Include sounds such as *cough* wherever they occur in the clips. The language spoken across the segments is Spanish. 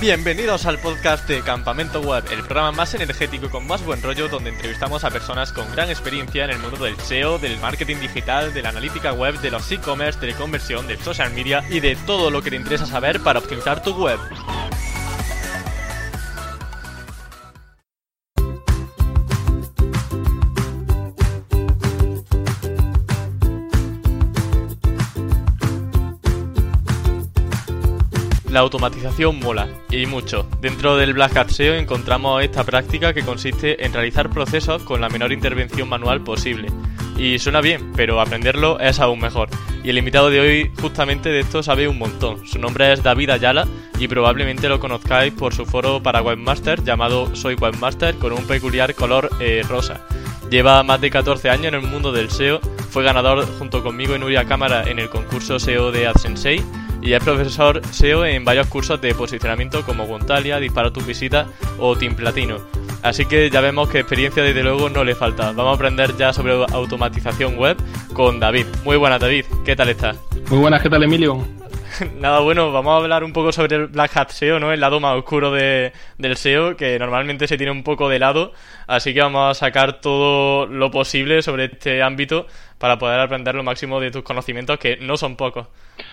Bienvenidos al podcast de Campamento Web, el programa más energético y con más buen rollo donde entrevistamos a personas con gran experiencia en el mundo del SEO, del marketing digital, de la analítica web, de los e-commerce, de la conversión, del social media y de todo lo que te interesa saber para optimizar tu web. La automatización mola, y mucho. Dentro del Black Hat SEO encontramos esta práctica que consiste en realizar procesos con la menor intervención manual posible. Y suena bien, pero aprenderlo es aún mejor. Y el invitado de hoy justamente de esto sabe un montón. Su nombre es David Ayala y probablemente lo conozcáis por su foro para webmaster llamado Soy Webmaster con un peculiar color eh, rosa. Lleva más de 14 años en el mundo del SEO, fue ganador junto conmigo en Nuria Cámara en el concurso SEO de AdSensei y es profesor SEO en varios cursos de posicionamiento como Gontalia, Dispara tu visita o Team Platino. Así que ya vemos que experiencia desde luego no le falta. Vamos a aprender ya sobre automatización web con David. Muy buenas David, ¿qué tal estás? Muy buenas, ¿qué tal Emilio? *laughs* Nada, bueno, vamos a hablar un poco sobre el Black Hat SEO, ¿no? El lado más oscuro de, del SEO, que normalmente se tiene un poco de lado. Así que vamos a sacar todo lo posible sobre este ámbito para poder aprender lo máximo de tus conocimientos, que no son pocos.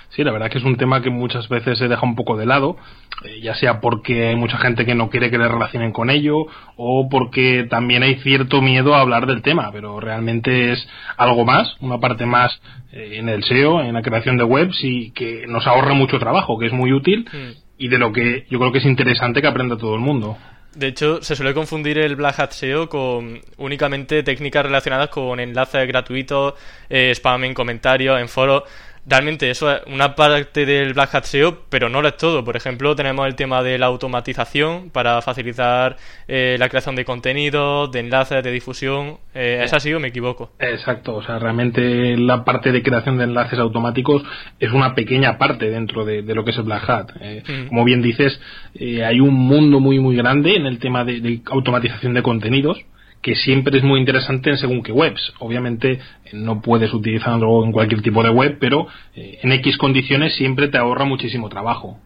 Sí, la verdad que es un tema que muchas veces se deja un poco de lado, eh, ya sea porque hay mucha gente que no quiere que le relacionen con ello o porque también hay cierto miedo a hablar del tema, pero realmente es algo más, una parte más eh, en el SEO, en la creación de webs y que nos ahorra mucho trabajo, que es muy útil mm. y de lo que yo creo que es interesante que aprenda todo el mundo. De hecho, se suele confundir el Black Hat SEO con únicamente técnicas relacionadas con enlaces gratuitos, eh, spam en comentarios, en foros realmente eso es una parte del Black Hat SEO, pero no lo es todo. Por ejemplo, tenemos el tema de la automatización para facilitar eh, la creación de contenidos, de enlaces, de difusión. Eh, ¿Es así o me equivoco? Exacto, o sea, realmente la parte de creación de enlaces automáticos es una pequeña parte dentro de, lo que es el Black Hat. Eh, mm. Como bien dices, hay un mundo muy, muy grande en el tema de automatización de contenidos que siempre es muy interesante en según qué webs. Obviamente eh, no puedes utilizarlo en cualquier tipo de web, pero eh, en X condiciones siempre te ahorra muchísimo trabajo.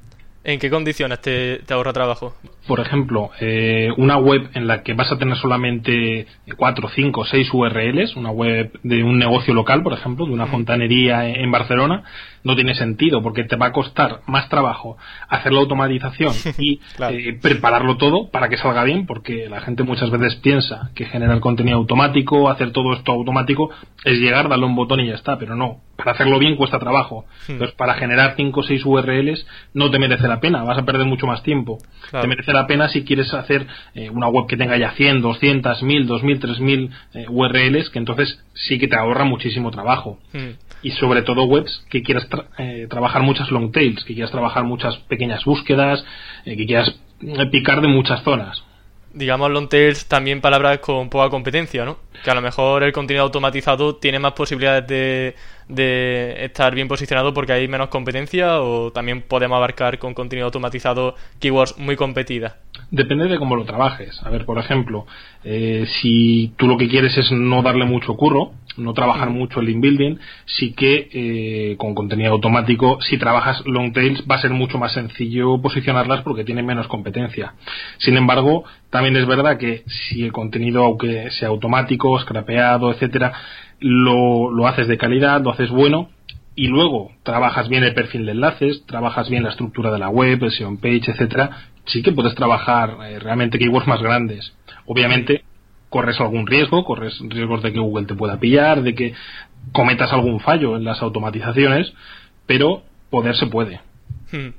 ¿En qué condiciones te, ahorra trabajo? Por ejemplo, eh, una web en la que vas a tener solamente 4, 5, 6 URLs, una web de un negocio local, por ejemplo, de una fontanería en Barcelona, no tiene sentido porque te va a costar más trabajo hacer la automatización *laughs* y eh, prepararlo todo para que salga bien, porque la gente muchas veces piensa que generar contenido automático, hacer todo esto automático, es llegar, darle un botón y ya está, pero no, para hacerlo bien cuesta trabajo. Hmm. Entonces, para generar 5 o 6 URLs no te merece la pena, vas a perder mucho más tiempo. Te merece la pena si quieres hacer eh, una web que tenga ya 100, 200, 1000, 2000, 3000 URLs, que entonces sí que te ahorra muchísimo trabajo. Hmm y sobre todo webs que quieras eh, trabajar muchas long tails, que quieras trabajar muchas pequeñas búsquedas, eh, que quieras eh, picar de muchas zonas. Digamos long tails también palabras con poca competencia, ¿no? Que a lo mejor el contenido automatizado tiene más posibilidades de, de estar bien posicionado porque hay menos competencia o también podemos abarcar con contenido automatizado keywords muy competidas. Depende de cómo lo trabajes. A ver, por ejemplo, eh, si tú lo que quieres es no darle mucho curro, no trabajar mucho el link building, sí que eh, con contenido automático, si trabajas long tails, va a ser mucho más sencillo posicionarlas porque tienen menos competencia. Sin embargo, también es verdad que si el contenido, aunque sea automático, scrapeado, etcétera, lo, lo haces de calidad, lo haces bueno, y luego trabajas bien el perfil de enlaces, trabajas bien la estructura de la web, el SEO page, etcétera, sí que puedes trabajar eh, realmente keywords más grandes. Obviamente corres algún riesgo, corres riesgos de que Google te pueda pillar, de que cometas algún fallo en las automatizaciones, pero poder se puede. Hmm.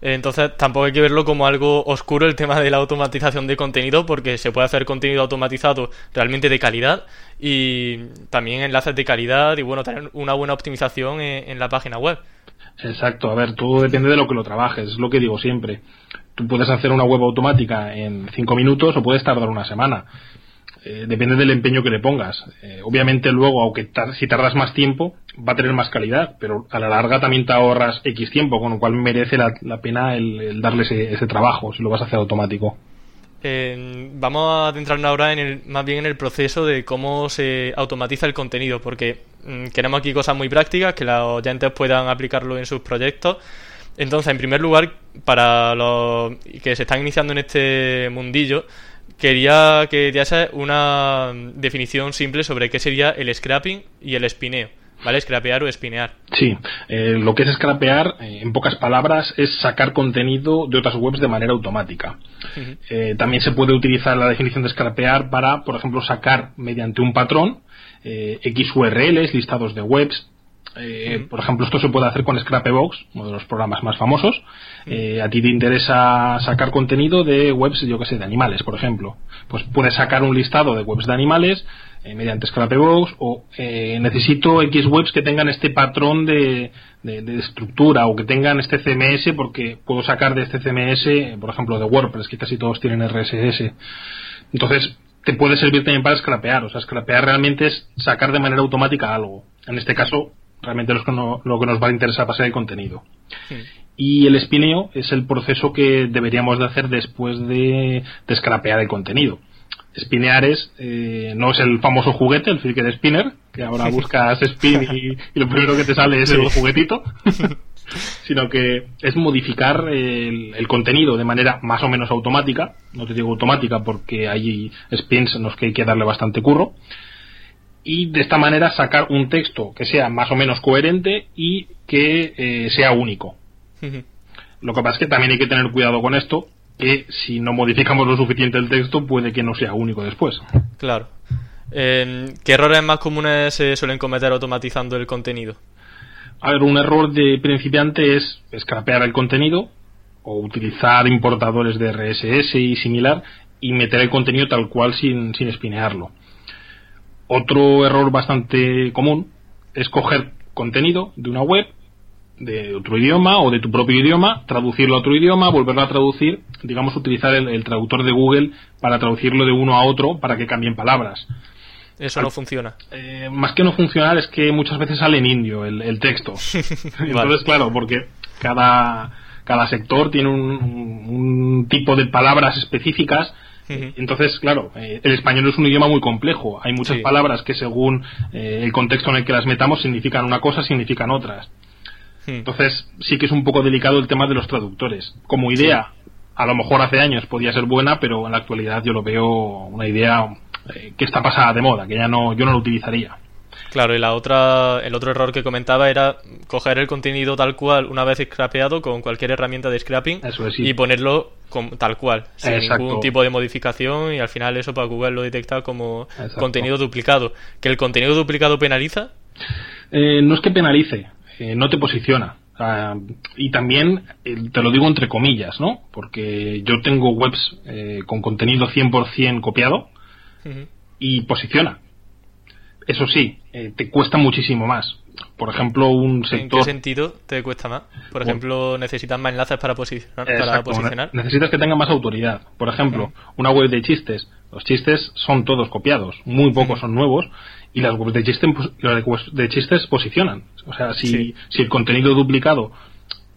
Entonces tampoco hay que verlo como algo oscuro el tema de la automatización de contenido porque se puede hacer contenido automatizado realmente de calidad y también enlaces de calidad y bueno, tener una buena optimización en, la página web. Exacto, a ver, todo depende de lo que lo trabajes, es lo que digo siempre. Tú puedes hacer una web automática en cinco minutos o puedes tardar una semana. Eh, depende del empeño que le pongas. Eh, obviamente luego, aunque si tardas más tiempo, va a tener más calidad, pero a la larga también te ahorras X tiempo, con lo cual merece la, pena el, darle ese, trabajo si lo vas a hacer automático. Vamos a adentrarnos ahora en el, más bien en el proceso de cómo se automatiza el contenido, porque mm, queremos aquí cosas muy prácticas que los oyentes puedan aplicarlo en sus proyectos Entonces, en primer lugar, para los que se están iniciando en este mundillo, quería que diese una definición simple sobre qué sería el scrapping y el spineo. ¿Vale? Scrapear o espinear. Sí, eh, lo que es scrapear, eh, en pocas palabras, es sacar contenido de otras webs de manera automática. Eh, también se puede utilizar la definición de scrapear para, por ejemplo, sacar mediante un patrón X URLs, listados de webs, eh, por ejemplo, esto se puede hacer con Scrapebox, uno de los programas más famosos. Eh, a ti te interesa sacar contenido de webs, yo que sé, de animales, por ejemplo. Pues puedes sacar un listado de webs de animales eh, mediante Scrapebox o necesito X webs que tengan este patrón de, de, estructura o que tengan este CMS porque puedo sacar de este CMS, por ejemplo, de WordPress, que casi todos tienen RSS. Entonces, te puede servir también para scrapear. O sea, scrapear realmente es sacar de manera automática algo. En este caso, realmente lo que, lo que nos va a interesar va a ser el contenido. Y el espineo es el proceso que deberíamos de hacer después de, descrapear el contenido. Espinear es, eh, no es el famoso juguete, el de spinner, que ahora buscas spin *laughs* y, lo primero que te sale es el juguetito, *laughs* sino que es modificar el, el, contenido de manera más o menos automática, no te digo automática porque hay spins en los que hay que darle bastante curro, y de esta manera sacar un texto que sea más o menos coherente y que eh, sea único. Lo que pasa es que también hay que tener cuidado con esto, que si no modificamos lo suficiente el texto puede que no sea único después. Claro. ¿Qué errores más comunes se suelen cometer automatizando el contenido? A ver, un error de principiante es scrapear el contenido o utilizar importadores de RSS y similar y meter el contenido tal cual sin, sin espinearlo. Otro error bastante común es coger contenido de una web de otro idioma o de tu propio idioma, traducirlo a otro idioma, volverlo a traducir, digamos utilizar el, traductor de Google para traducirlo de uno a otro para que cambien palabras. Eso no funciona. Eh, más que no funcionar es que muchas veces sale en indio el, texto. *laughs* Entonces, claro, porque cada, cada sector tiene un tipo de palabras específicas entonces, claro, eh, el español es un idioma muy complejo. Hay muchas palabras que según eh, el contexto en el que las metamos significan una cosa, significan otras. Entonces, sí que es un poco delicado el tema de los traductores. Como idea, a lo mejor hace años podía ser buena, pero en la actualidad yo lo veo una idea eh, que está pasada de moda, que ya no, yo no lo utilizaría. Claro, y la otra, el otro error que comentaba era coger el contenido tal cual una vez scrapeado con cualquier herramienta de scrapping y ponerlo tal cual, sin ningún tipo de modificación y al final eso para Google lo detecta como contenido duplicado. ¿Que el contenido duplicado penaliza? Eh, no es que penalice, eh, no te posiciona. y también, te lo digo entre comillas, ¿no? Porque yo tengo webs eh, con contenido 100% copiado y posiciona eso sí, eh, te cuesta muchísimo más. Por ejemplo, un sector. ¿En qué sentido te cuesta más? Por ejemplo, necesitas más enlaces para, posicionar, para posicionar. Necesitas que tenga más autoridad. Por ejemplo, una web de chistes. Los chistes son todos copiados, muy pocos son nuevos y las webs de chistes, de chistes posicionan. O sea, si, si el contenido duplicado,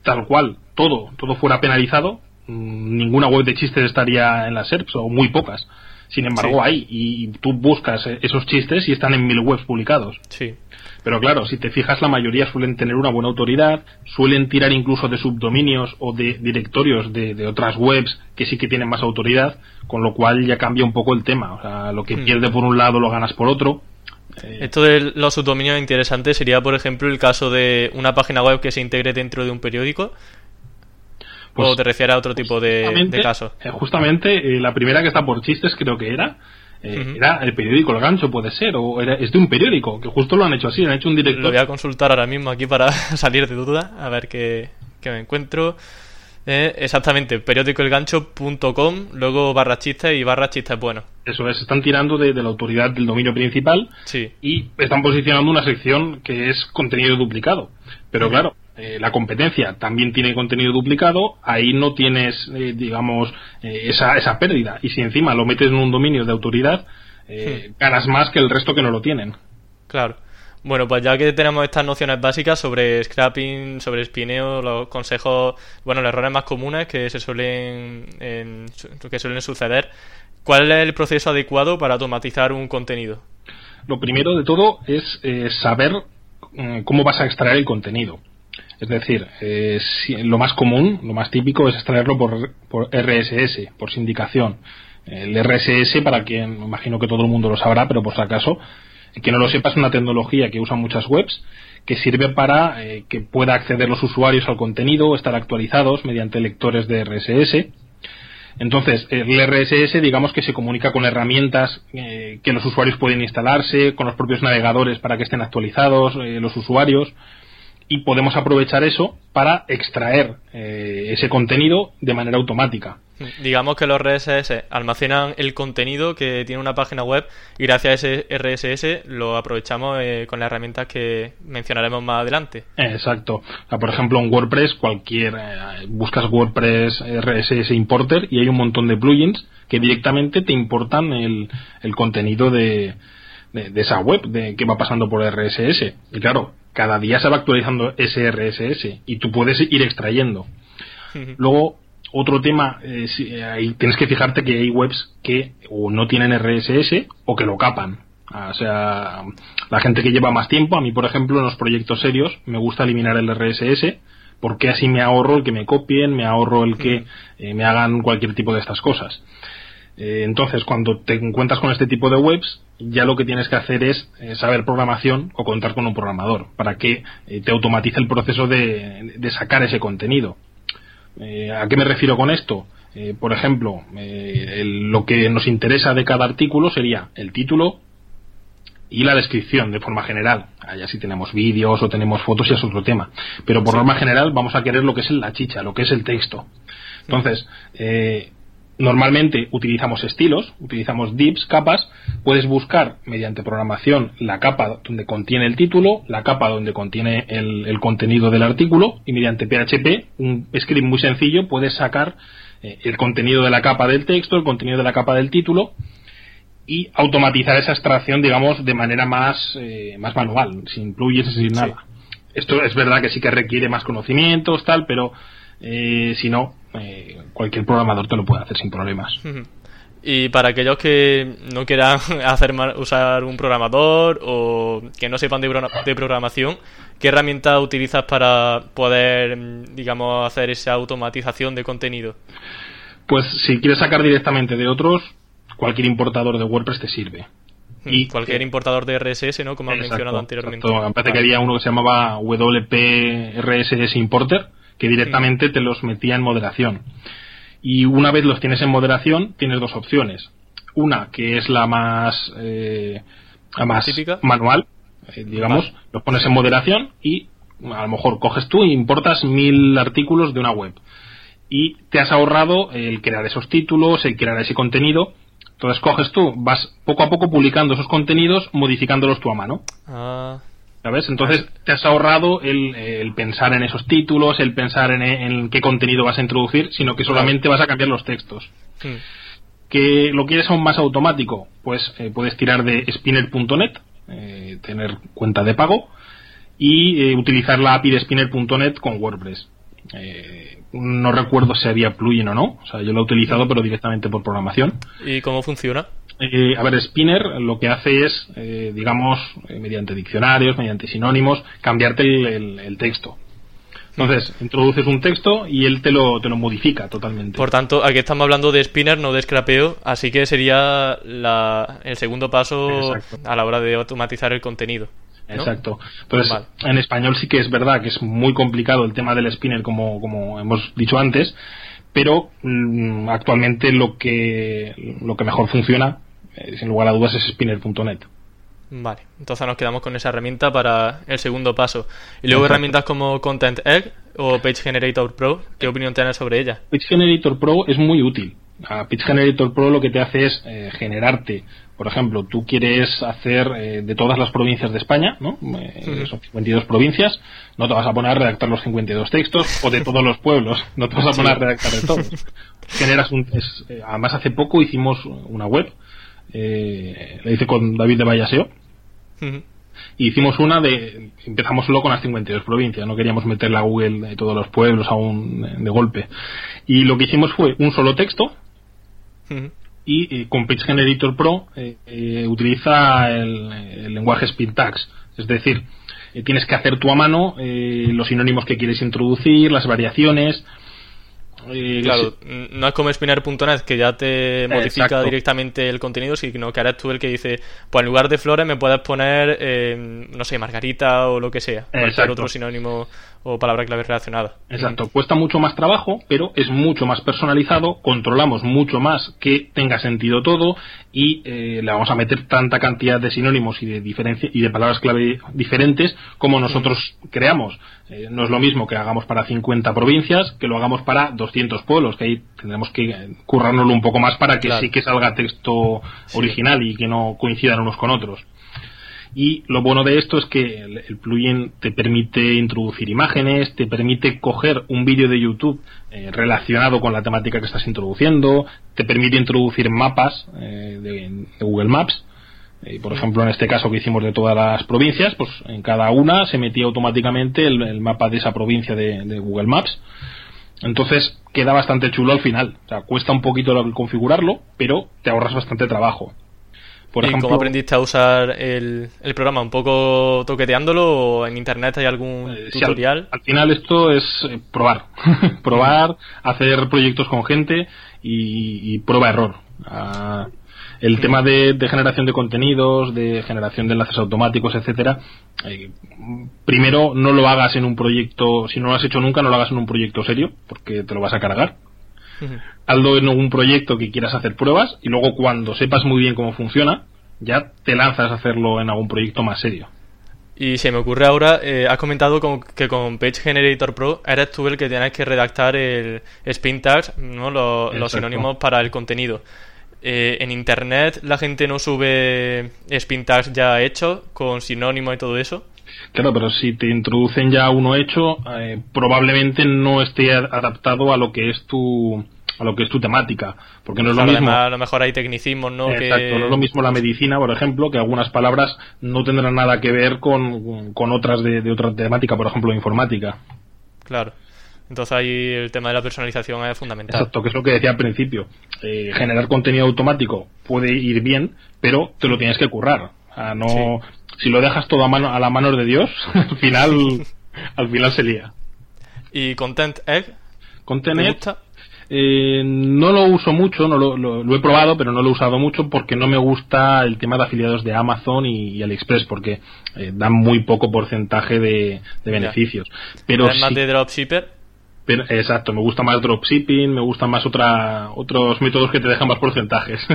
tal cual, todo, todo fuera penalizado, mm, ninguna web de chistes estaría en las SERPs o muy pocas. Sin embargo, hay, y tú buscas esos chistes y están en mil webs publicados. Sí. Pero claro, si te fijas, la mayoría suelen tener una buena autoridad, suelen tirar incluso de subdominios o de directorios de, otras webs que sí que tienen más autoridad, con lo cual ya cambia un poco el tema. O sea, lo que hmm. pierde por un lado lo ganas por otro. Eh, Esto de los subdominios interesantes sería, por ejemplo, el caso de una página web que se integre dentro de un periódico pues, ¿O te refieres a otro tipo de, casos? Eh, justamente, eh, la primera que está por chistes creo que era. Eh, era el periódico El Gancho, puede ser, o era, es de un periódico, que justo lo han hecho así, han hecho un director. Lo voy a consultar ahora mismo aquí para *laughs* salir de duda, a ver qué, me encuentro. exactamente, periódicoelgancho.com, luego barra chistes y barra chistes bueno. Eso es, están tirando de, la autoridad del dominio principal sí. y están posicionando una sección que es contenido duplicado. Pero claro, eh, la competencia también tiene contenido duplicado, ahí no tienes, eh, digamos, eh, esa, esa pérdida. Y si encima lo metes en un dominio de autoridad, ganas más que el resto que no lo tienen. Claro. Bueno, pues ya que tenemos estas nociones básicas sobre scrapping, sobre spineo, los consejos, bueno, los errores más comunes que se suelen, que suelen suceder, ¿cuál es el proceso adecuado para automatizar un contenido? Lo primero de todo es saber cómo vas a extraer el contenido Es decir, eh, lo más común, lo más típico es extraerlo por, por RSS, por sindicación. El RSS, para quien, imagino que todo el mundo lo sabrá, pero por si acaso, que no lo sepa, es una tecnología que usan muchas webs que sirve para eh, que pueda acceder los usuarios al contenido, estar actualizados mediante lectores de RSS. Entonces, el RSS, digamos que se comunica con herramientas eh, que los usuarios pueden instalarse, con los propios navegadores para que estén actualizados eh, los usuarios, y podemos aprovechar eso para extraer ese contenido de manera automática. Digamos que los RSS almacenan el contenido que tiene una página web y gracias a ese RSS lo aprovechamos eh, con las herramientas que mencionaremos más adelante. Exacto. por ejemplo, en WordPress, cualquier eh, buscas WordPress RSS Importer y hay un montón de plugins que directamente te importan el, contenido de, de, esa web de que va pasando por RSS. Y claro, cada día se va actualizando ese RSS y tú puedes ir extrayendo. Luego, otro tema, eh, eh tienes que fijarte que hay webs que o no tienen RSS o que lo capan. Ah, o sea, la gente que lleva más tiempo, a mí por ejemplo en los proyectos serios me gusta eliminar el RSS porque así me ahorro el que me copien, me ahorro el que eh, me hagan cualquier tipo de estas cosas. Eh, entonces, cuando te encuentras con este tipo de webs, ya lo que tienes que hacer es saber programación o contar con un programador para que te automatice el proceso de sacar ese contenido. Eh, ¿A qué me refiero con esto? Eh, por ejemplo, eh, lo que nos interesa de cada artículo sería el título y la descripción de forma general. Allá si tenemos vídeos o tenemos fotos ya es otro tema. Pero por norma general vamos a querer lo que es la chicha, lo que es el texto. Entonces, Normalmente utilizamos estilos, utilizamos divs, capas. Puedes buscar mediante programación la capa donde contiene el título, la capa donde contiene el, contenido del artículo y mediante PHP, un script muy sencillo, puedes sacar eh, el contenido de la capa del texto, el contenido de la capa del título y automatizar esa extracción, digamos, de manera más, eh, más manual, sin plugins, sin nada. Esto es verdad que sí que requiere más conocimientos, tal, pero eh, si no, eh, cualquier programador te lo puede hacer sin problemas. Y para aquellos que no quieran *laughs* hacer usar un programador o que no sepan de, programación, ¿qué herramienta utilizas para poder, digamos, hacer esa automatización de contenido? Pues si quieres sacar directamente de otros, cualquier importador de WordPress te sirve. Y cualquier importador de RSS, ¿no? Como has mencionado anteriormente. Me parece que había uno que se llamaba WP RSS Importer que directamente te los metía en moderación. Y una vez los tienes en moderación, tienes dos opciones. Una que es la más, eh, más manual, eh, digamos, los pones en moderación y a lo mejor coges tú e importas mil artículos de una web. Y te has ahorrado el crear esos títulos, el crear ese contenido. Entonces coges tú, vas poco a poco publicando esos contenidos, modificándolos tú a mano. Ah. ¿Sabes? Entonces te has ahorrado el, pensar en esos títulos, el pensar en, qué contenido vas a introducir, sino que solamente vas a cambiar los textos. ¿Que lo quieres aún más automático? Pues eh, puedes tirar de spinner.net, eh, tener cuenta de pago y eh, utilizar la API de spinner.net con WordPress. no recuerdo si había plugin o no, o sea, yo lo he utilizado pero directamente por programación. ¿Y cómo funciona? Eh, a ver, Spinner lo que hace es, eh, digamos, eh, mediante diccionarios, mediante sinónimos, cambiarte el, texto. Entonces, introduces un texto y él te lo, te lo modifica totalmente. Por tanto, aquí estamos hablando de spinner, no de scrapeo, así que sería el segundo paso a la hora de automatizar el contenido. Exacto. Entonces, en español sí que es verdad que es muy complicado el tema del spinner, como, como hemos dicho antes, pero mm, actualmente lo que, lo que mejor funciona sin lugar a dudas es spinner.net. Vale, entonces nos quedamos con esa herramienta para el segundo paso. Y luego herramientas como Content Egg o Page Generator Pro, ¿qué opinión tienes sobre ella? Page Generator Pro es muy útil. A Page Generator Pro lo que te hace es eh, generarte, por ejemplo, tú quieres hacer eh, de todas las provincias de España, ¿no? Son 52 provincias, no te vas a poner a redactar los 52 textos, o de todos los pueblos, no te vas a poner a redactar de todos. Generas un, además hace poco hicimos una web eh, la hice con David de Vallaseo. Y hicimos una de. Empezamos solo con las 52 provincias, no queríamos meter la Google de todos los pueblos aún de golpe. Y lo que hicimos fue un solo texto. Y con Page Generator Pro eh, eh, utiliza el, lenguaje Speed Tags. Es decir, eh, tienes que hacer tú a mano eh, los sinónimos que quieres introducir, las variaciones. Eh, claro, no es como Spinner.net que ya te modifica directamente el contenido, sino que eres tú el que dice, pues en lugar de flores me puedes poner, eh, no sé, margarita o lo que sea, cualquier otro sinónimo o palabra clave relacionada. Exacto, cuesta mucho más trabajo, pero es mucho más personalizado, controlamos mucho más que tenga sentido todo y eh, le vamos a meter tanta cantidad de sinónimos y de diferencia y de palabras clave diferentes como nosotros creamos. Eh, no es lo mismo que hagamos para 50 provincias que lo hagamos para 200 pueblos, que ahí tendremos que currárnoslo un poco más para que sí que salga texto original y que no coincidan unos con otros. Y lo bueno de esto es que el, plugin te permite introducir imágenes, te permite coger un vídeo de YouTube eh, relacionado con la temática que estás introduciendo, te permite introducir mapas eh, de, Google Maps. Eh, por ejemplo, en este caso que hicimos de todas las provincias, pues en cada una se metía automáticamente el, mapa de esa provincia de, Google Maps. Entonces queda bastante chulo al final. O sea, cuesta un poquito configurarlo, pero te ahorras bastante trabajo. ¿Y cómo aprendiste a usar el, programa? ¿Un poco toqueteándolo o en internet hay algún eh, tutorial? al, final esto es eh, probar. *laughs* probar, hacer proyectos con gente y, prueba-error. Ah, el tema de, generación de contenidos, de generación de enlaces automáticos, etcétera, eh, primero no lo hagas en un proyecto, si no lo has hecho nunca, no lo hagas en un proyecto serio, porque te lo vas a cargar hazlo en un proyecto que quieras hacer pruebas y luego cuando sepas muy bien cómo funciona, ya te lanzas a hacerlo en algún proyecto más serio. Y se me ocurre ahora, eh, has comentado que con Page Generator Pro eres tú el que tienes que redactar el spin tags, ¿no? los, sinónimos para el contenido. Eh, en internet la gente no sube spin tags ya hechos con sinónimos y todo eso. Claro, pero si te introducen ya uno hecho, eh, probablemente no esté adaptado a lo que es tu a lo que es tu temática, porque no es lo mismo. a lo mejor hay tecnicismos, ¿no? Exacto, no es lo mismo la medicina, por ejemplo, que algunas palabras no tendrán nada que ver con, otras de, otra temática, por ejemplo, informática. Claro. Entonces ahí el tema de la personalización es fundamental. Exacto, que es lo que decía al principio. Eh, generar contenido automático puede ir bien, pero te lo tienes que currar. O no, si lo dejas todo a, mano, a la mano de Dios, *laughs* al final, *laughs* al final se lía. ¿Y Content Egg? Content Egg, eh, no lo uso mucho, no lo, he probado, pero no lo he usado mucho porque no me gusta el tema de afiliados de Amazon y, AliExpress, porque eh, dan muy poco porcentaje de, beneficios. Pero más de dropshipper? exacto, me gusta más dropshipping, me gustan más otra, otros métodos que te dejan más porcentajes.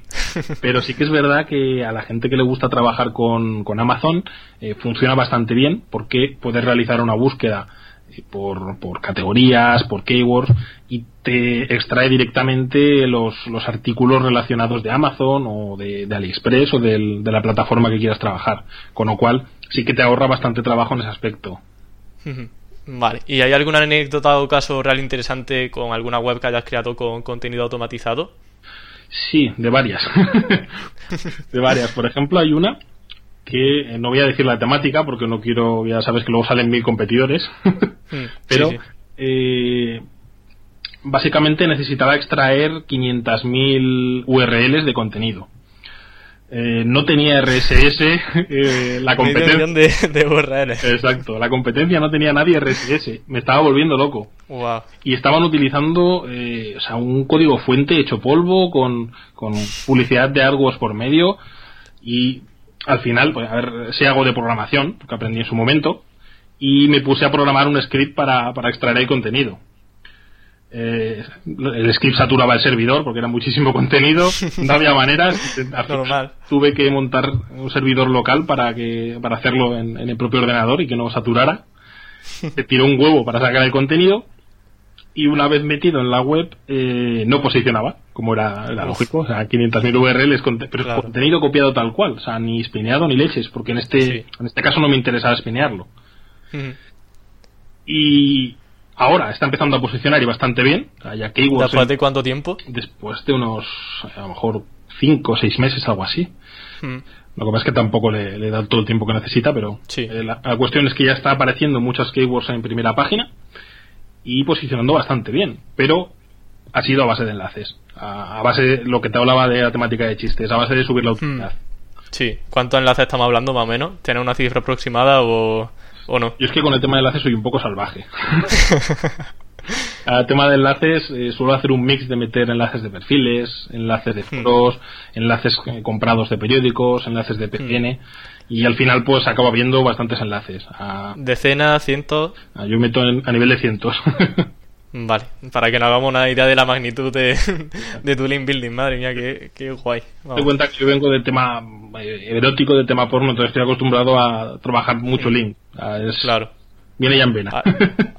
*laughs* Pero sí que es verdad que a la gente que le gusta trabajar con, Amazon eh, funciona bastante bien porque puedes realizar una búsqueda por, por categorías, por keywords y te extrae directamente los, los artículos relacionados de Amazon o de, AliExpress o de la plataforma que quieras trabajar. Con lo cual sí que te ahorra bastante trabajo en ese aspecto. Vale, ¿y hay alguna anécdota o caso real interesante con alguna web que hayas creado con contenido automatizado? Sí, de varias. *laughs* de varias. Por ejemplo, hay una que eh, no voy a decir la temática porque no quiero, ya sabes que luego salen mil competidores, *laughs* mm, pero eh, básicamente necesitaba extraer 500.000 URLs de contenido. Eh, no tenía RSS, *laughs* eh, la *laughs* competencia... De, Exacto, la competencia no tenía nadie RSS, me estaba volviendo loco. Y estaban utilizando eh, o sea, un código fuente hecho polvo con, con publicidad de AdWords por medio y al final, pues a ver si hago de programación, porque aprendí en su momento, y me puse a programar un script para, para extraer el contenido eh, el script saturaba el servidor porque era muchísimo *laughs* contenido, *laughs* no había manera. Tuve que montar un servidor local para que para hacerlo en, el propio ordenador y que no saturara. *laughs* Se tiró un huevo para sacar el contenido y una vez metido en la web eh, no posicionaba, como era, lógico, o sea, 500.000 URLs, pero contenido copiado tal cual, o sea, ni espineado ni leches, porque en este, en este caso no me interesaba espinearlo. Y ahora está empezando a posicionar y bastante bien. Ya ¿Después de cuánto tiempo? Después de unos, a lo mejor, 5 o 6 meses, algo así. Lo que pasa es que tampoco le, da todo el tiempo que necesita, pero eh, la, cuestión es que ya está apareciendo muchas keywords en primera página y posicionando bastante bien, pero ha sido a base de enlaces, a, base de lo que te hablaba de la temática de chistes, a base de subir la hmm. utilidad. Sí, ¿cuántos enlaces estamos hablando más o menos? ¿Tener una cifra aproximada o, o no? Yo es que con el tema de enlaces soy un poco salvaje. *laughs* Al tema de enlaces, eh, suelo hacer un mix de meter enlaces de perfiles, enlaces de Hmm. foros, enlaces eh, comprados de periódicos, enlaces de PCN, y al final pues acabo viendo bastantes enlaces. A- Decenas, cientos. a- yo meto en- a nivel de cientos. *laughs* Vale, para que nos hagamos una idea de la magnitud de, *laughs* de tu link building, madre mía, qué, qué guay. Te Vamos. cuenta que yo vengo del tema eh, erótico, del tema porno, entonces estoy acostumbrado a trabajar mucho link. Ah, es- Claro. Viene ya en vena. Ah,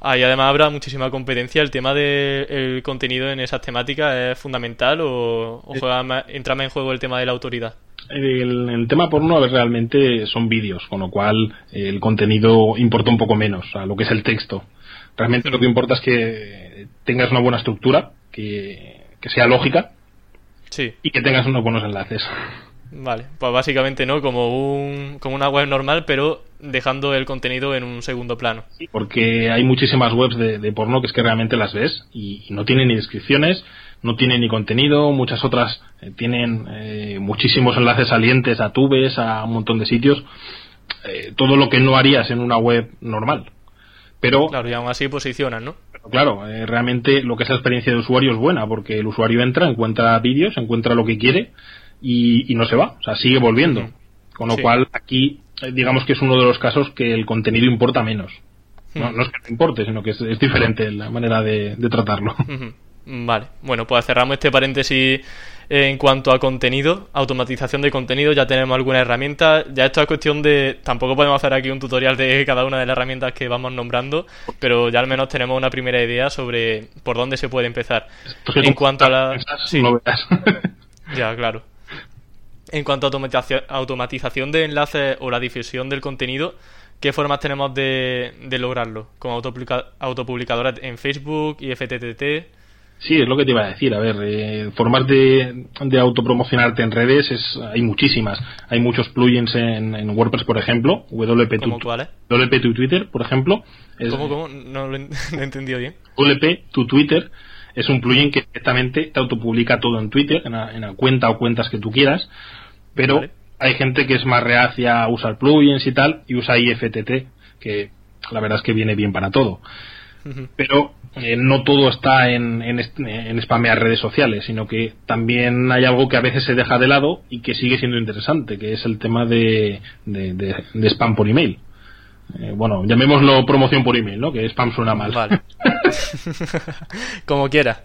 *laughs* Ahí además habrá muchísima competencia. ¿El tema del contenido en esas temáticas es fundamental o, o juega entra más en juego el tema de la autoridad? El, el tema porno a ver, realmente son vídeos, con lo cual eh, el contenido importa un poco menos, sea, lo que es el texto. Realmente lo que importa es que tengas una buena estructura, que, que sea lógica Sí, y que tengas unos buenos enlaces. Vale. Pues básicamente, ¿no? Como, un, como una web normal, pero dejando el contenido en un segundo plano. Porque hay muchísimas webs de, de porno que es que realmente las ves y, y no tienen ni descripciones, no tienen ni contenido, muchas otras eh, tienen eh, muchísimos enlaces salientes a tubes, a un montón de sitios, eh, todo lo que no harías en una web normal. Pero Claro, y aún así posicionan, ¿no? Claro, eh, realmente lo que es la experiencia de usuario es buena, porque el usuario entra, encuentra vídeos, encuentra lo que quiere y, y no se va, o sea, sigue volviendo. Con lo Sí. cual, aquí, eh, digamos que es uno de los casos que el contenido importa menos. No, es que no importe, sino que es, es diferente la manera de, de tratarlo. Vale, bueno, pues cerramos este paréntesis en cuanto a contenido, automatización de contenido, ya tenemos algunas herramientas, ya esto es cuestión de, tampoco podemos hacer aquí un tutorial de cada una de las herramientas que vamos nombrando, pero ya al menos tenemos una primera idea sobre por dónde se puede empezar. Porque En cuanto a la... Sí, no ya, claro. En cuanto a automatización, de enlaces o la difusión del contenido, ¿qué formas tenemos de, de lograrlo? Como autopublica- autopublicadoras en Facebook y FTTT. Sí, es lo que te iba a decir. A ver, eh, formas de, de autopromocionarte en redes es, hay muchísimas. Hay muchos plugins en, en WordPress, por ejemplo, WP ¿Cómo tu, cuáles? WP tu Twitter, por ejemplo. Es- ¿Cómo, cómo? No lo, he- *laughs* no he entendido bien. WP tu Twitter es un plugin que directamente te autopublica todo en Twitter, en la, en la cuenta o cuentas que tú quieras, pero Vale. hay gente que es más reacia a usar plugins y tal y usa IFTT, que la verdad es que viene bien para todo. Pero eh, no todo está en, en, en spamear redes sociales, sino que también hay algo que a veces se deja de lado y que sigue siendo interesante, que es el tema de, de, de- de spam por email. Eh, bueno, llamémoslo promoción por email, ¿no? Que spam suena mal. Vale. *laughs* *laughs* Como quiera.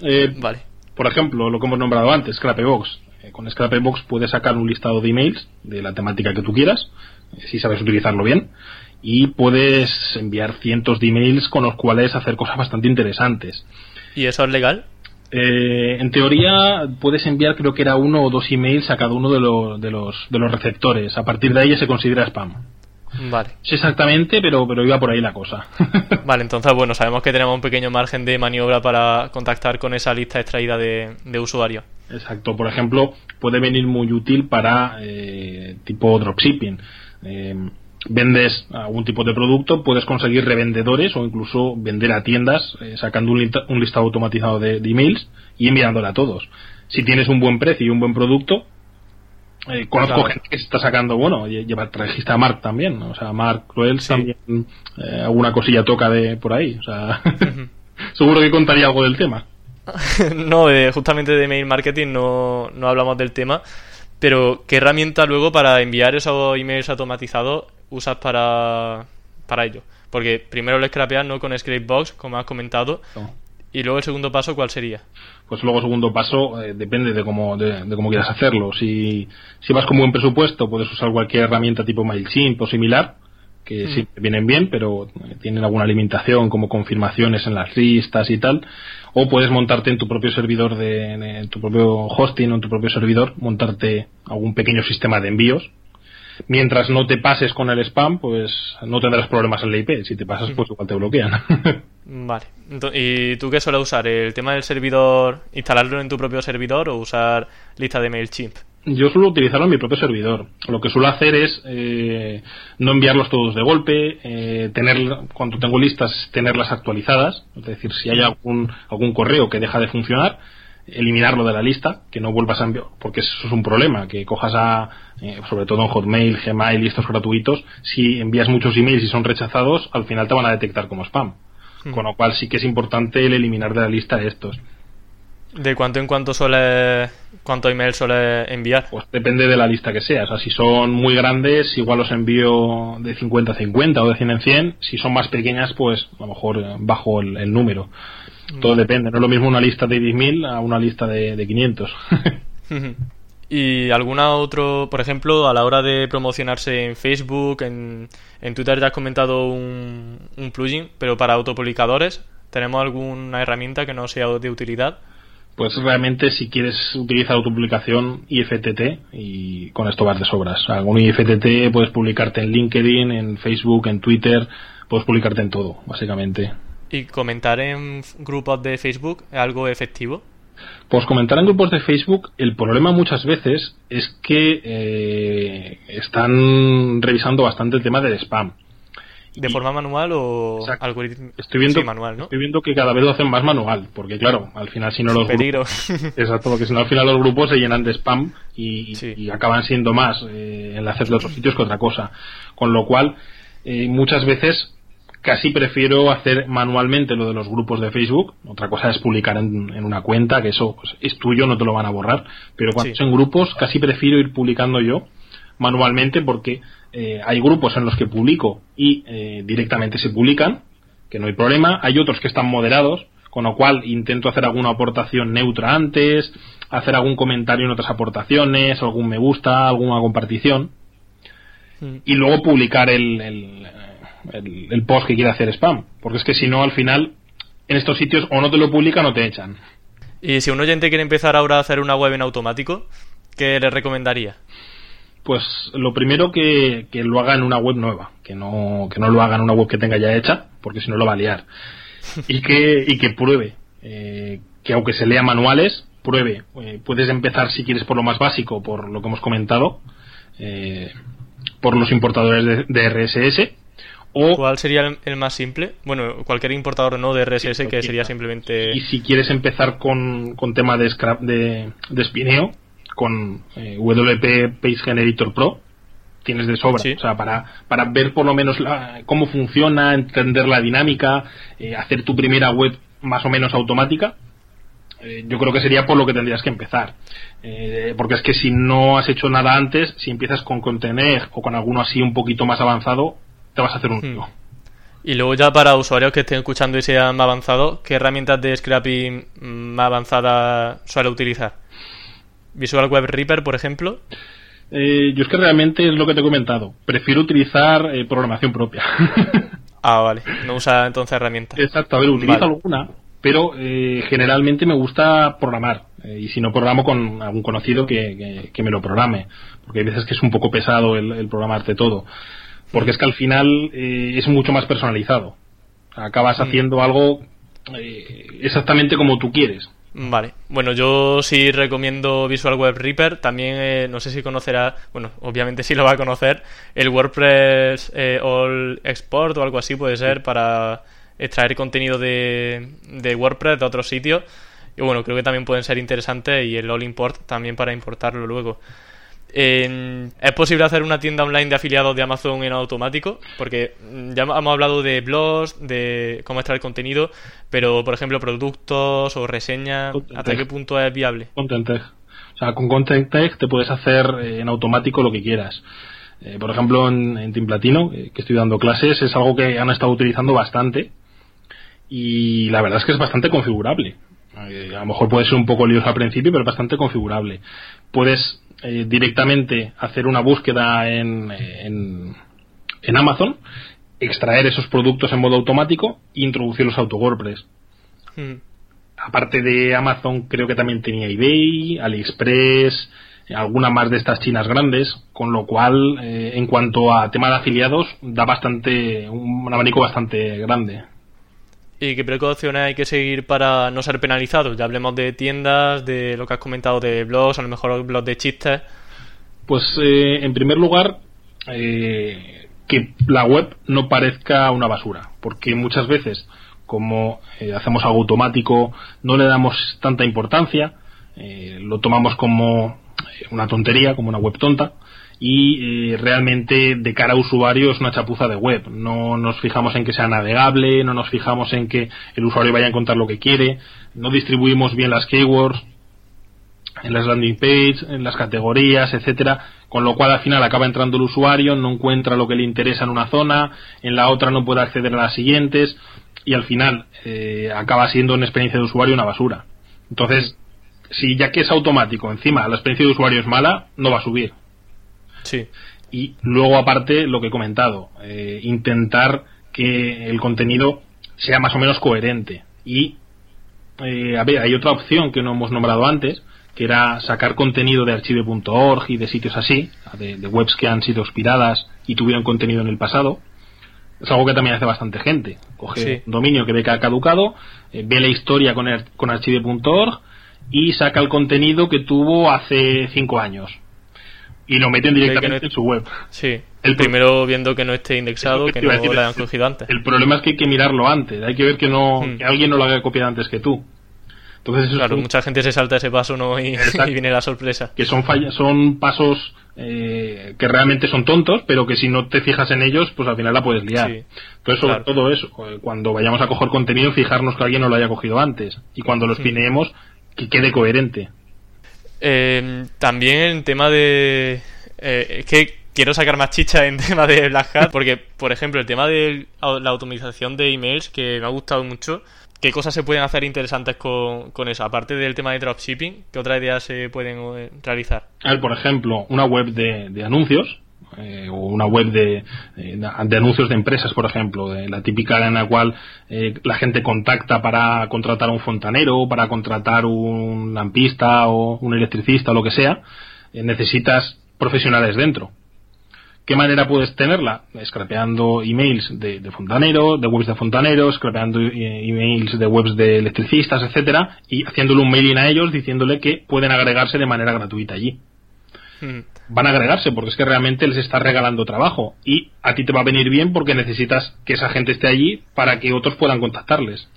Eh, Vale. Por ejemplo, lo que hemos nombrado antes, Scrapebox. Eh, con Scrapebox puedes sacar un listado de emails de la temática que tú quieras, eh, si sabes utilizarlo bien, y puedes enviar cientos de emails con los cuales hacer cosas bastante interesantes. ¿Y eso es legal? Eh, en teoría puedes enviar creo que era uno o dos emails a cada uno de, los de, los, de los receptores. A partir de ahí ya se considera spam. Vale. Sé exactamente, pero, pero iba por ahí la cosa. *laughs* Vale, entonces, bueno, sabemos que tenemos un pequeño margen de maniobra para contactar con esa lista extraída de, de usuarios. Exacto, por ejemplo, puede venir muy útil para eh, tipo dropshipping. Eh, vendes algún tipo de producto, puedes conseguir revendedores o incluso vender a tiendas eh, sacando un, lista- un listado automatizado de, de emails y enviándole a todos. Si tienes un buen precio y un buen producto, eh, conozco Claro. gente que se está sacando, bueno, lle- lleva trajista a Mark también, o sea, Mark Cruel Sí. también eh, alguna cosilla toca de por ahí, o sea, *laughs* seguro que contaría algo del tema. *laughs* no, de- justamente de mail marketing no, no hablamos del tema, pero ¿qué herramienta luego para enviar esos emails automatizados usas para, para ello? Porque primero lo scrapeas no con Scrapebox, como has comentado, No. y luego el segundo paso, ¿cuál sería? Pues luego, segundo paso, eh, depende de cómo, de, de cómo quieras hacerlo. Si, si vas con buen presupuesto, puedes usar cualquier herramienta tipo MailChimp o similar, que Mm. sí vienen bien, pero eh, tienen alguna limitación, como confirmaciones en las listas y tal. O puedes montarte en tu propio servidor, de, en tu propio hosting o en tu propio servidor, montarte algún pequeño sistema de envíos. Mientras no te pases con el spam, pues no tendrás problemas en la IP. Si te pasas, pues igual te bloquean. *laughs* Vale. ¿Y tú qué sueles usar? ¿El tema del servidor, instalarlo en tu propio servidor o usar lista de MailChimp? Yo suelo utilizarlo en mi propio servidor. Lo que suelo hacer es eh, no enviarlos todos de golpe, eh, tener cuando tengo listas tenerlas actualizadas, es decir, si hay algún algún correo que deja de funcionar, eliminarlo de la lista, que no vuelvas a enviar, porque eso es un problema, que cojas a, eh, sobre todo en Hotmail, Gmail y estos gratuitos, si envías muchos emails y son rechazados, al final te van a detectar como spam. Hmm. Con lo cual sí que es importante el eliminar de la lista estos. ¿De cuánto en cuánto suele, cuánto email suele enviar? Pues depende de la lista que sea. O sea, si son muy grandes, igual los envío de 50 a 50 o de 100 en 100. Si son más pequeñas, pues a lo mejor eh, bajo el, número. Todo depende. No es lo mismo una lista de 10.000 a una lista de, de 500. ¿Y alguna otro, por ejemplo, a la hora de promocionarse en Facebook, en, en Twitter ya has comentado un, un plugin, pero para autopublicadores, ¿tenemos alguna herramienta que no sea de utilidad? Pues realmente si quieres utilizar autopublicación IFTT y con esto vas de sobras. Algún IFTT puedes publicarte en LinkedIn, en Facebook, en Twitter, puedes publicarte en todo, básicamente. ¿Y comentar en grupos de Facebook es algo efectivo? Pues comentar en grupos de Facebook, el problema muchas veces es que eh, están revisando bastante el tema del spam. ¿De forma manual o algoritmo? Estoy viendo, manual, ¿no? Estoy viendo que cada vez lo hacen más manual, porque claro, al final si no los peligro. *laughs* exacto, porque si no al final los grupos se llenan de spam y, acaban siendo más eh, enlaces de otros sitios que otra cosa. Con lo cual, eh, muchas veces casi prefiero hacer manualmente lo de los grupos de Facebook. Otra cosa es publicar en, una cuenta, que eso pues, es tuyo, no te lo van a borrar. Pero cuando son grupos, casi prefiero ir publicando yo manualmente porque eh, hay grupos en los que publico y eh, directamente se publican, que no hay problema. Hay otros que están moderados, con lo cual intento hacer alguna aportación neutra antes, hacer algún comentario en otras aportaciones, algún me gusta, alguna compartición. Mm. Y luego publicar el, el, el, post que quiere hacer spam. Porque es que si no, al final, en estos sitios o no te lo publican o te echan. Y si un oyente quiere empezar ahora a hacer una web en automático, ¿qué le recomendaría? Pues lo primero que, que, lo haga en una web nueva, que no, que no lo haga en una web que tenga ya hecha, porque si no lo va a liar. *laughs* Y que, y que pruebe, eh, que aunque se lea manuales, pruebe. Eh, puedes empezar si quieres por lo más básico, por lo que hemos comentado, eh, por los importadores de, RSS. O, ¿Cuál sería el, más simple? Bueno, cualquier importador no de RSS que sería simplemente. Y si quieres empezar con, con tema de, scrap, de, de espineo, con eh, WP Page Generator Pro tienes de sobra. O sea, para, para ver por lo menos cómo funciona, entender la dinámica, eh, hacer tu primera web más o menos automática, eh, yo creo que sería por lo que tendrías que empezar. porque es que si no has hecho nada antes, si empiezas con Contener o con alguno así un poquito más avanzado, te vas a hacer un hmm. Y luego ya para usuarios que estén escuchando y sean más avanzados, ¿qué herramientas de scrapping más avanzadas suele utilizar? Visual Web Reaper, por ejemplo? Eh, yo es que realmente es lo que te he comentado. Prefiero utilizar eh, programación propia. *laughs* ah, vale. No usa entonces herramientas. Exacto, a ver, utilizo alguna, pero eh, generalmente me gusta programar. y si no programo con algún conocido que, me lo programe. Porque hay veces que es un poco pesado el, programarte todo. Porque es que al final es mucho más personalizado. Acabas mm. haciendo algo exactamente como tú quieres. Vale, bueno, yo sí recomiendo Visual Web Reaper. También, eh, no sé si conocerá, bueno, obviamente sí lo va a conocer, el WordPress eh, All Export o algo así puede ser para extraer contenido de, de WordPress de otros sitios. Y bueno, creo que también pueden ser interesantes y el All Import también para importarlo luego. ¿Es posible hacer una tienda online de afiliados de Amazon en automático? Porque mm, ya hemos hablado de blogs, de cómo extraer contenido, pero por ejemplo productos o reseñas, ¿hasta qué punto es viable? Content O sea, con Content te puedes hacer eh, en automático lo que quieras. Eh, por ejemplo, en, en Team Platino, eh, que estoy dando clases, es algo que han estado utilizando bastante y la verdad es que es bastante configurable. a lo mejor puede ser un poco lioso al principio, pero es bastante configurable. Puedes eh, directamente hacer una búsqueda en, en, Amazon, extraer esos productos en modo automático e introducirlos a tu WordPress. Hmm. Aparte de Amazon, creo que también tenía eBay, AliExpress, alguna más de estas chinas grandes, con lo cual, eh, en cuanto a tema de afiliados, da bastante un abanico bastante grande. ¿Y qué precauciones hay que seguir para no ser penalizados? Ya hablemos de tiendas, de lo que has comentado de blogs, a lo mejor blogs de chistes. Pues eh, en primer lugar, eh, que la web no parezca una basura, porque muchas veces como eh, hacemos algo automático, no le damos tanta importancia, eh, lo tomamos como una tontería, como una web tonta, y realmente de cara a usuario es una chapuza de web. No nos fijamos en que sea navegable, no nos fijamos en que el usuario vaya a encontrar lo que quiere, no distribuimos bien las keywords en las landing page, en las categorías, etcétera, con lo cual al final acaba entrando el usuario, no encuentra lo que le interesa en una zona, en la otra no puede acceder a las siguientes y al final eh, acaba siendo una experiencia de usuario una basura. Entonces, si ya que es automático, encima la experiencia de usuario es mala, no va a subir. Sí. Y luego aparte lo que he comentado, eh, intentar que el contenido sea más o menos coherente y eh, a ver, hay otra opción que no hemos nombrado antes, que era sacar contenido de archive.org y de sitios así, de, webs que han sido expiradas y tuvieron contenido en el pasado. Es algo que también hace bastante gente. Coge un dominio que ve que ha caducado, eh, ve la historia con, con archive.org y saca el contenido que tuvo hace cinco años. Y lo meten directamente en su web. Sí. El primero viendo que no esté indexado, que, no lo hayan cogido antes. El problema es que hay que mirarlo antes. Hay que ver que no hmm. que alguien no lo haya copiado antes que tú. Entonces, claro, mucha gente se salta ese paso ¿no? y, *laughs* viene la sorpresa. Que son, fallas, son pasos eh, que realmente son tontos, pero que si no te fijas en ellos, pues al final la puedes liar. Entonces, sobre todo eso, eh, cuando vayamos a coger contenido, fijarnos que alguien no lo haya cogido antes. Y cuando lo espineemos, hmm. que quede coherente. Eh, también el tema de... es que quiero sacar más chicha en *laughs* tema de Black Hat, porque, por ejemplo, el tema de la automatización de emails, que me ha gustado mucho, ¿Qué cosas se pueden hacer interesantes con, con, eso? Aparte del tema de dropshipping, ¿qué otras ideas se pueden eh, realizar? A ver, por ejemplo, una web de, anuncios, eh, o una web de, de, anuncios de empresas, por ejemplo, de la típica en la cual eh, la gente contacta para contratar a un fontanero, para contratar un lampista o un electricista o lo que sea, necesitas profesionales dentro. ¿Qué manera puedes tenerla? Scrapeando emails de, de fontaneros, de webs de fontaneros, scrapeando eh, emails de webs de electricistas, etcétera, y haciéndole un mailing a ellos diciéndole que pueden agregarse de manera gratuita allí. Van a agregarse porque es que realmente les está regalando trabajo y a ti te va a venir bien porque necesitas que esa gente esté allí para que otros puedan contactarles.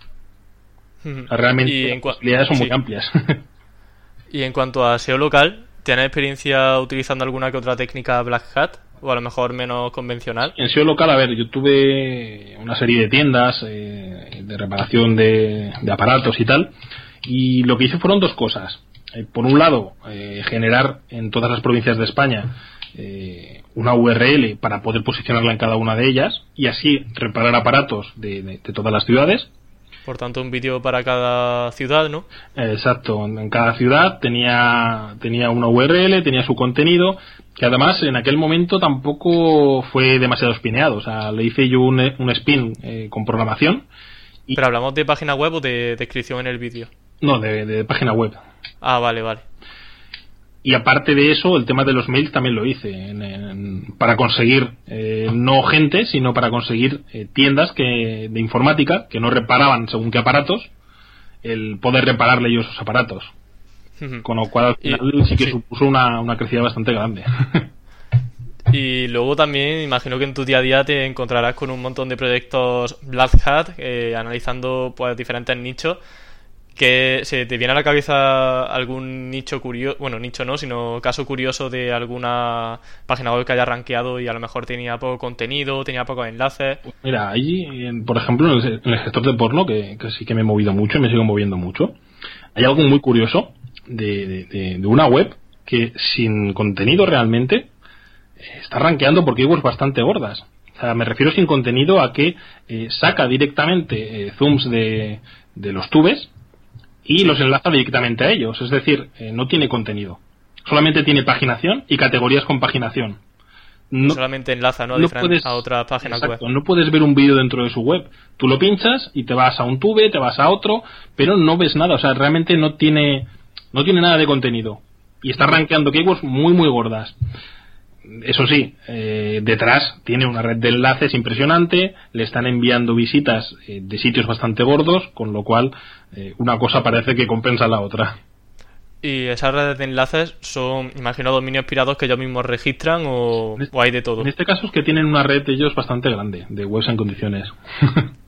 Realmente las posibilidades son muy amplias. *laughs* y en cuanto a SEO local, ¿tienes experiencia utilizando alguna que otra técnica Black Hat? o a lo mejor menos convencional? En SEO local, a ver, yo tuve una serie de tiendas eh, de reparación de, aparatos y tal, y lo que hice fueron dos cosas. Eh, por un lado, eh, generar en todas las provincias de España una URL para poder posicionarla en cada una de ellas y así reparar aparatos de todas las ciudades por tanto, un vídeo para cada ciudad, ¿no? Exacto, en cada ciudad tenía, tenía una URL, tenía su contenido, que además en aquel momento tampoco fue demasiado espineado. O sea, le hice yo un, un spin eh, con programación. Y... ¿Pero hablamos de página web o de descripción en el vídeo? No, de, de página web. Ah, vale, vale. Y aparte de eso, el tema de los mails también lo hice para conseguir eh, no gente, sino para conseguir eh, tiendas que, de informática que no reparaban según qué aparatos, el poder repararle ellos esos aparatos. Con lo cual al final sí que supuso una, una crecida bastante grande. *laughs* Y luego también imagino que en tu día a día te encontrarás con un montón de proyectos Black Hat eh, analizando pues, diferentes nichos que se te viene a la cabeza algún nicho curioso, bueno, nicho no, sino caso curioso de alguna página web que haya rankeado y a lo mejor tenía poco contenido, tenía pocos enlaces. Mira, ahí, por ejemplo, en el, gestor de porno, que, sí que me he movido mucho y me sigo moviendo mucho, hay algo muy curioso de, una web que sin contenido realmente está rankeando hay webs bastante gordas. O sea, me refiero sin contenido a que eh, saca directamente eh, zooms de, de los tubes y los enlaza directamente a ellos. Es decir, eh, no tiene contenido. Solamente tiene paginación y categorías con paginación. No, solamente enlaza ¿no? a otra página web. No puedes ver un vídeo dentro de su web. Tú lo pinchas y te vas a un tube, te vas a otro, pero no ves nada. O sea, realmente no tiene, no tiene nada de contenido. Y está rankeando keywords muy, muy gordas. Eso sí, eh, detrás tiene una red de enlaces impresionante, le están enviando visitas eh, de sitios bastante gordos, con lo cual eh, una cosa parece que compensa la otra. ¿Y esas redes de enlaces son, imagino, dominios pirados que ellos mismos registran o, este o hay de todo? En este caso es que tienen una red de ellos bastante grande, de webs en condiciones. *laughs*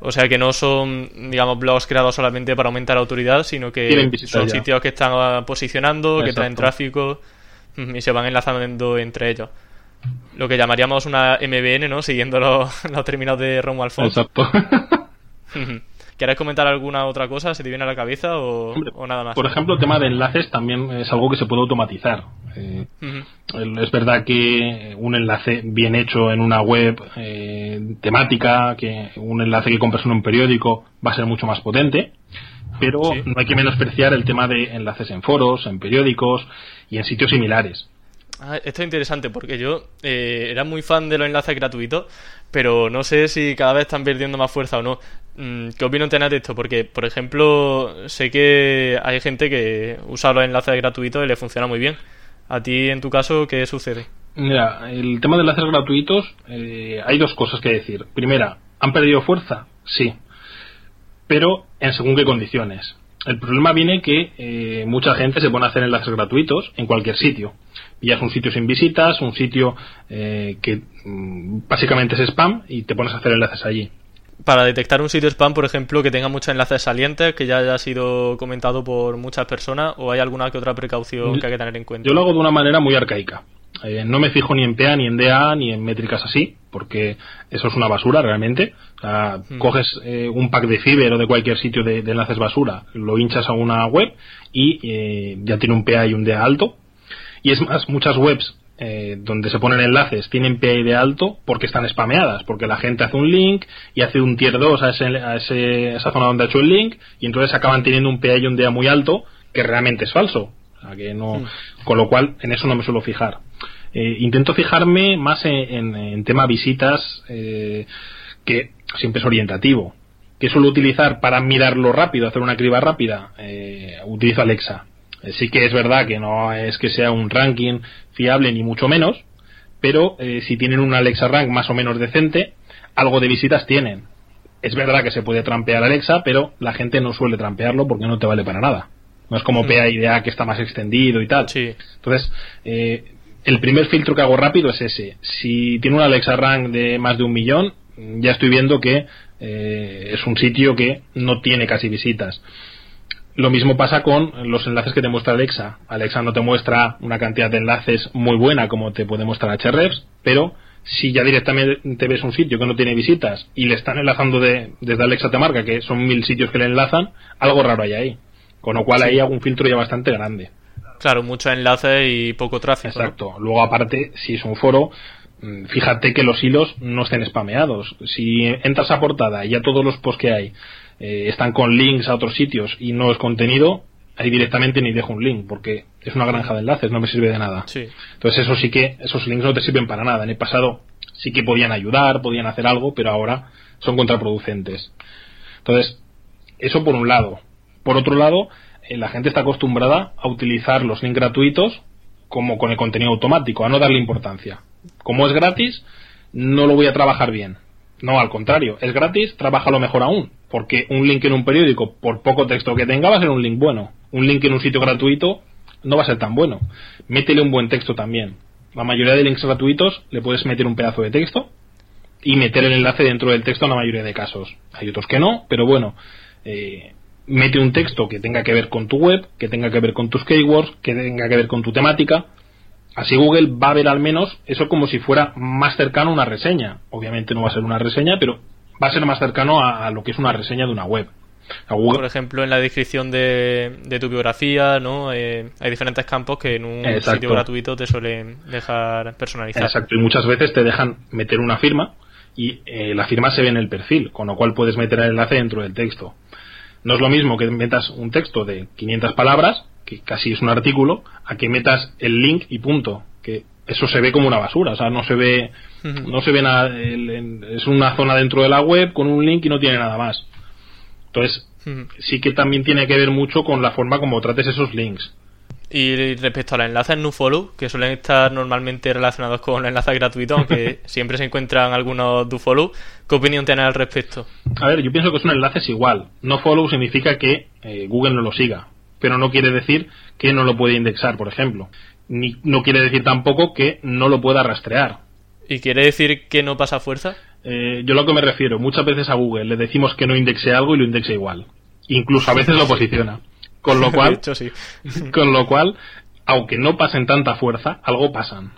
O sea que no son, digamos, blogs creados solamente para aumentar la autoridad, sino que son sitios que están posicionando, que traen tráfico *laughs* y se van enlazando entre ellos. Lo que llamaríamos una MBN, ¿no? Siguiendo *laughs* los, términos de Romuald Alfonso. Exacto. *laughs* ¿Quieres comentar alguna otra cosa? ¿Se te viene a la cabeza o, nada más? Por ejemplo, el tema de enlaces también es algo que se puede automatizar. Eh, es verdad que un enlace bien hecho en una web eh, temática, que un enlace que compras en un periódico va a ser mucho más potente, pero no hay que menospreciar el tema de enlaces en foros, en periódicos y en sitios similares. Ah, esto es interesante porque yo eh, era muy fan de los enlaces gratuitos, pero no sé si cada vez están perdiendo más fuerza o no. Mm, ¿Qué opinión tenés de esto? Porque, por ejemplo, sé que hay gente que usa los enlaces gratuitos y le funciona muy bien. ¿A ti, en tu caso, qué sucede? Mira, el tema de enlaces gratuitos, eh, hay dos cosas que decir. Primera, ¿han perdido fuerza? Sí. Pero en según qué condiciones. El problema viene que eh, mucha gente se pone a hacer enlaces gratuitos en cualquier sitio. Ya es un sitio sin visitas, un sitio eh, que mm, básicamente es spam y te pones a hacer enlaces allí. Para detectar un sitio spam, por ejemplo, que tenga muchos enlaces salientes, que ya haya sido comentado por muchas personas, o hay alguna que otra precaución que hay que tener en cuenta. Yo lo hago de una manera muy arcaica. Eh, no me fijo ni en PA, ni en DA, ni en métricas así, porque eso es una basura realmente. Hmm. Coges eh, un pack de Fiber o de cualquier sitio de, enlaces basura, lo hinchas a una web y eh, ya tiene un PA y un DA alto. Y es más, muchas webs donde se ponen enlaces tienen PA y DA alto porque están spameadas, porque la gente hace un link y hace un tier 2 a, ese, a esa zona donde ha hecho el link y entonces acaban teniendo un PA y un DA muy alto que realmente es falso. Que no. Con lo cual, en eso no me suelo fijar. Eh, intento fijarme más en, tema visitas, eh, que siempre es orientativo. que suelo utilizar para mirarlo rápido, hacer una criba rápida? Eh, utilizo Alexa. sí que es verdad que no es que sea un ranking fiable ni mucho menos, pero si tienen un Alexa Rank más o menos decente, algo de visitas tienen. Es verdad que se puede trampear Alexa, pero la gente no suele trampearlo porque no te vale para nada. No es como PA idea que está más extendido y tal. Sí. Entonces, eh, el primer filtro que hago rápido es ese. Si tiene un Alexa Rank de más de un millón, ya estoy viendo que eh, es un sitio que no tiene casi visitas. Lo mismo pasa con los enlaces que te muestra Alexa. Alexa no te muestra una cantidad de enlaces muy buena como te puede mostrar Hrefs, pero si ya directamente ves un sitio que no tiene visitas y le están enlazando de, desde Alexa te marca que son mil sitios que le enlazan, algo raro hay ahí. Con lo cual ahí hago un filtro ya bastante grande. Claro, muchos enlaces y poco tráfico. Exacto. Luego, aparte, si es un foro, mm, fíjate que los hilos no estén spameados. Si entras a portada y ya todos los posts que hay eh, están con links a otros sitios y no es contenido, ahí directamente ni dejo un link, porque es una granja de enlaces, no me sirve de nada. Sí. Entonces, eso sí que, esos links no te sirven para nada. En el pasado sí que podían ayudar, podían hacer algo, pero ahora son contraproducentes. Entonces, eso por un lado. Por otro lado, eh, la gente está acostumbrada a utilizar los links gratuitos como con el contenido automático, a no darle importancia. Como es gratis, no lo voy a trabajar bien. No, al contrario, es gratis, lo mejor aún, porque un link en un periódico, por poco texto que tenga, va a ser un link bueno. Un link en un sitio gratuito no va a ser tan bueno. Métele un buen texto también. La mayoría de links gratuitos le puedes meter un pedazo de texto y meter el enlace dentro del texto en la mayoría de casos. Hay otros que no, pero bueno, eh, mete un texto que tenga que ver con tu web, que tenga que ver con tus keywords, que tenga que ver con tu temática. Así Google va a ver al menos eso como si fuera más cercano a una reseña. Obviamente no va a ser una reseña, pero va a ser más cercano a, lo que es una reseña de una web. Por ejemplo, en la descripción de, tu biografía, ¿no? Eh, hay diferentes campos que en un sitio gratuito te suelen dejar personalizar. Exacto, y muchas veces te dejan meter una firma y eh, la firma se ve en el perfil, con lo cual puedes meter el enlace dentro del texto. No es lo mismo que metas un texto de 500 palabras, que casi es un artículo, a que metas el link y punto. Que eso se ve como una basura, o sea, no se ve, no se ve nada. es una zona dentro de la web con un link y no tiene nada más. Entonces, sí que también tiene que ver mucho con la forma como trates esos links. Y respecto a los enlaces NoFollow, que suelen estar normalmente relacionados con los enlaces gratuitos, aunque *laughs* siempre se encuentran algunos DoFollow, ¿qué opinión tienes al respecto? A ver, yo pienso que son enlaces igual. NoFollow significa que eh, Google no lo siga, pero no quiere decir que no lo puede indexar, por ejemplo. Ni, no quiere decir tampoco que no lo pueda rastrear. ¿Y quiere decir que no pasa fuerza? eh, yo lo que me refiero, muchas veces a Google le decimos que no indexe algo y lo indexe igual. Incluso a veces lo posiciona. Con lo *laughs* cual, *laughs* con lo cual, aunque no pasen tanta fuerza, algo pasan.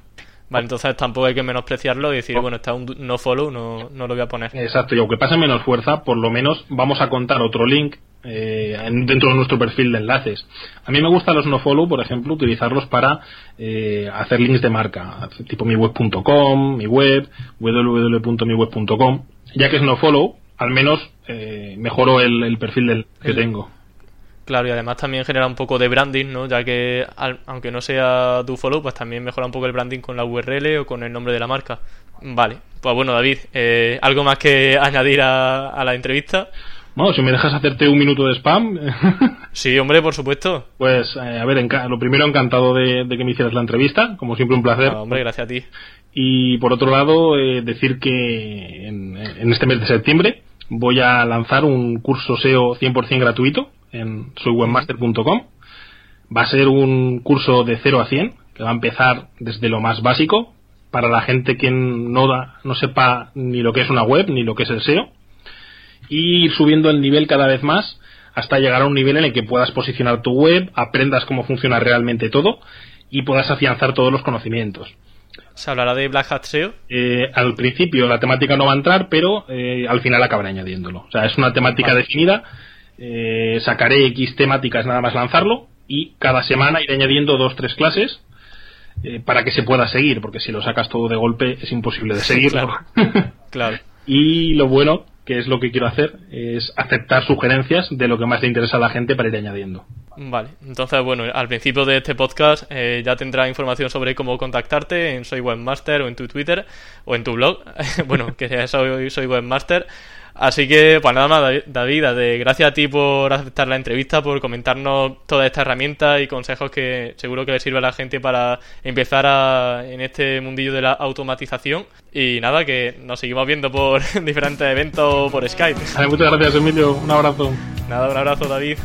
Vale, entonces tampoco hay que menospreciarlo y decir, bueno, está un no follow, no, no lo voy a poner. Exacto, y aunque pase menos fuerza, por lo menos vamos a contar otro link eh, dentro de nuestro perfil de enlaces. A mí me gustan los nofollow, por ejemplo, utilizarlos para eh, hacer links de marca, tipo miweb.com, mi web, www.miweb.com. Ya que es nofollow, al menos eh, mejoro el, perfil del, que tengo. Claro, y además también genera un poco de branding, ¿no? Ya que aunque no sea do follow, pues también mejora un poco el branding con la URL o con el nombre de la marca. Vale, pues bueno, David, eh, ¿algo más que *laughs* añadir a, la entrevista? Bueno, si me dejas hacerte un minuto de spam. *laughs* sí, hombre, por supuesto. Pues, eh, a ver, lo primero, encantado de, que me hicieras la entrevista. Como siempre, un placer. hombre, gracias a ti. Y por otro lado, eh, decir que en, en, este mes de septiembre voy a lanzar un curso SEO 100% gratuito en soywebmaster.com. Va a ser un curso de 0 a 100, que va a empezar desde lo más básico, para la gente que no, da, no sepa ni lo que es una web, ni lo que es el SEO, y ir subiendo el nivel cada vez más hasta llegar a un nivel en el que puedas posicionar tu web, aprendas cómo funciona realmente todo y puedas afianzar todos los conocimientos. ¿Se hablará de Black Hat SEO? Eh, al principio la temática no va a entrar, pero eh, al final acabaré añadiéndolo. O sea, es una temática definida eh, sacaré X temáticas nada más lanzarlo y cada semana iré añadiendo dos, tres clases eh, para que se pueda seguir, porque si lo sacas todo de golpe es imposible de seguirlo. *laughs* claro. y lo bueno, que es lo que quiero hacer, es aceptar sugerencias de lo que más le interesa a la gente para ir añadiendo. Vale, entonces bueno, al principio de este podcast eh, ya tendrá información sobre cómo contactarte en Soy Webmaster o en tu Twitter o en tu blog. *laughs* bueno, que soy, soy Webmaster. Así que, pues nada más, David, gracias a ti por aceptar la entrevista, por comentarnos todas estas herramientas y consejos que seguro que le sirve a la gente para empezar en este mundillo de la automatización. Y nada, que nos seguimos viendo por *laughs* diferentes eventos por Skype. muchas gracias, Emilio. Un abrazo. Nada, un abrazo, David.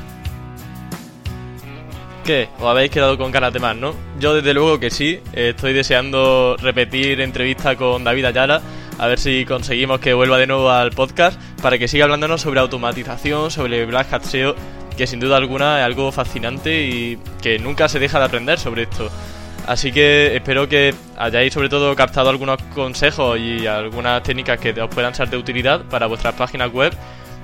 ¿Qué? ¿Os habéis quedado con ganas de más, no? Yo desde luego que sí. Estoy deseando repetir entrevista con David Ayala a ver si conseguimos que vuelva de nuevo al podcast para que siga hablándonos sobre automatización, sobre Black Hat SEO, que sin duda alguna es algo fascinante y que nunca se deja de aprender sobre esto. Así que espero que hayáis sobre todo captado algunos consejos y algunas técnicas que os puedan ser de utilidad para vuestras páginas web.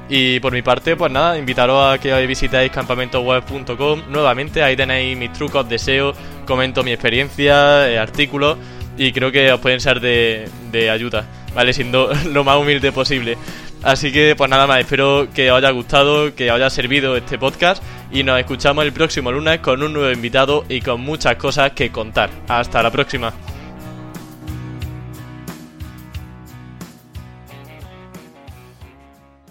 Y por mi parte, pues nada, invitaros a que visitéis campamentoweb.com. Nuevamente, ahí tenéis mis trucos de SEO, comento mi experiencia, eh, artículos y creo que os pueden ser de, de ayuda. ¿vale? Siendo *laughs* lo más humilde posible. Así que pues nada más, espero que os haya gustado, que os haya servido este podcast y nos escuchamos el próximo lunes con un nuevo invitado y con muchas cosas que contar. Hasta la próxima.